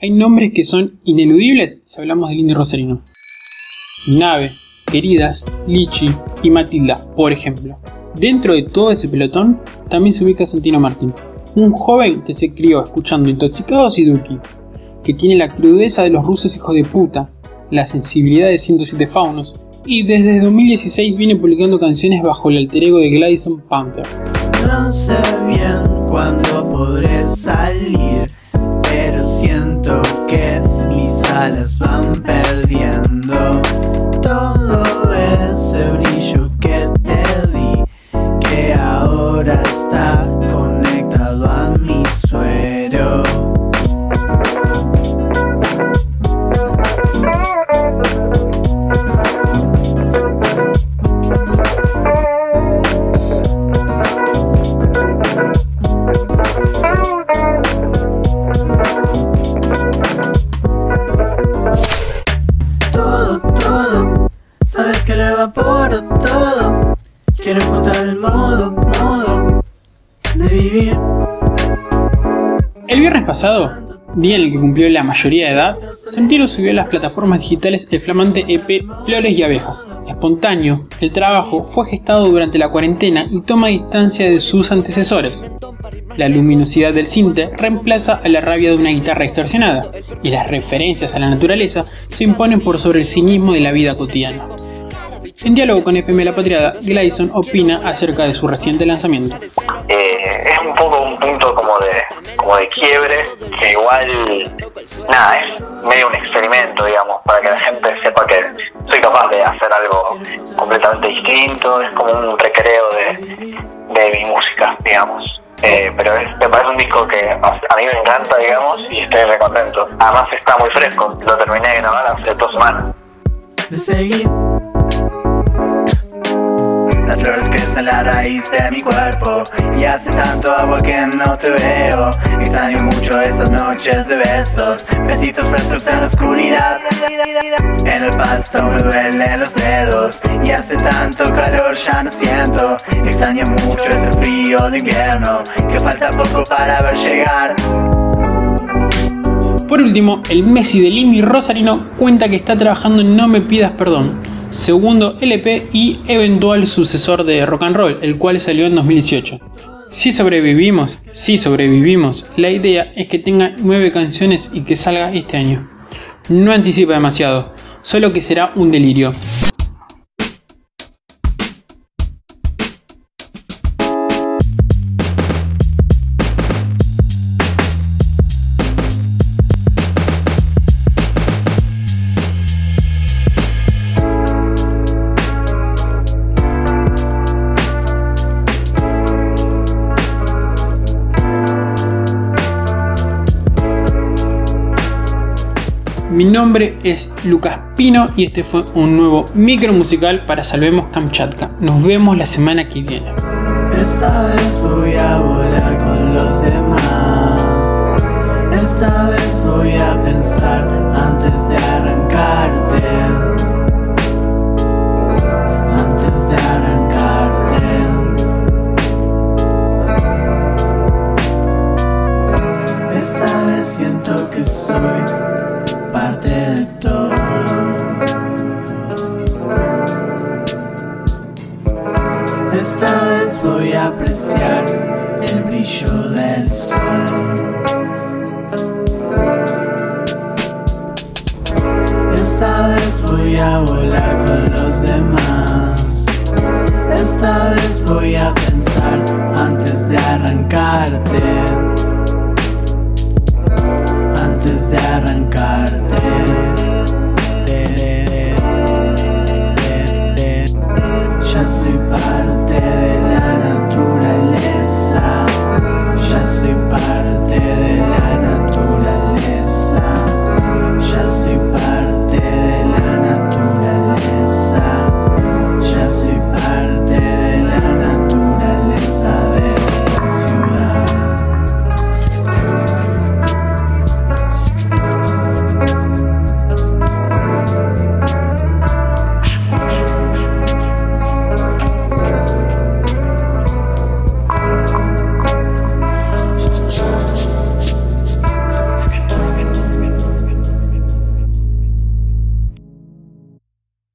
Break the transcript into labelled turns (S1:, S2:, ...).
S1: hay nombres que son ineludibles si hablamos del indie rosarino. Nave, Queridas, Lichi y Matilda, por ejemplo. Dentro de todo ese pelotón también se ubica Santino Martín, un joven que se crió escuchando Intoxicados y Duki, que tiene la crudeza de los rusos hijos de puta, la sensibilidad de 107 faunos, y desde 2016 viene publicando canciones bajo el alter ego de Gladison Panther.
S2: No sé bien cuándo podré salir, alas van perdiendo. Todo ese brillo que te di, que ahora está Quiero encontrar el modo, modo de vivir.
S1: El viernes pasado, día en el que cumplió la mayoría de edad, Santino subió a las plataformas digitales el flamante EP Flores y Abejas. Espontáneo, el trabajo fue gestado durante la cuarentena y toma distancia de sus antecesores. La luminosidad del cinte reemplaza a la rabia de una guitarra distorsionada, y las referencias a la naturaleza se imponen por sobre el cinismo de la vida cotidiana. En diálogo con FM La Patriada, Gladison opina acerca de su reciente lanzamiento.
S3: eh, es un poco un punto como de como de quiebre que igual nada es medio un experimento digamos para que la gente sepa que soy capaz de hacer algo completamente distinto es como un recreo de, de mi música digamos Eh, pero es, me parece un disco que a, mí me encanta digamos y estoy re contento además está muy fresco lo terminé de grabar hace dos semanas
S2: de seguir. Las flores crecen en la raíz de mi cuerpo. Y hace tanto agua que no te veo. Extraño mucho esas noches de besos. Besitos frescos en la oscuridad. En el pasto me duelen los dedos. Y hace tanto calor ya no siento. Extraño mucho ese frío de invierno. Que falta poco para ver llegar
S1: Por último, el Messi del indie rosarino cuenta que está trabajando en No Me Pidas Perdón, segundo LP y eventual sucesor de Rock and Roll, el cual salió en 2018. Si sobrevivimos, si sobrevivimos, la idea es que tenga nueve canciones y que salga este año. No anticipa demasiado, solo que será un delirio. Mi nombre es Lucas Pino y este fue un nuevo micro musical para Salvemos Kamchatka. Nos vemos la semana que viene.
S2: Esta vez voy a volar con los demás. Esta vez voy a pensar antes de arrancarte. Antes de arrancarte. Esta vez siento que soy voy a pensar antes de arrancarte. Antes de arrancarte.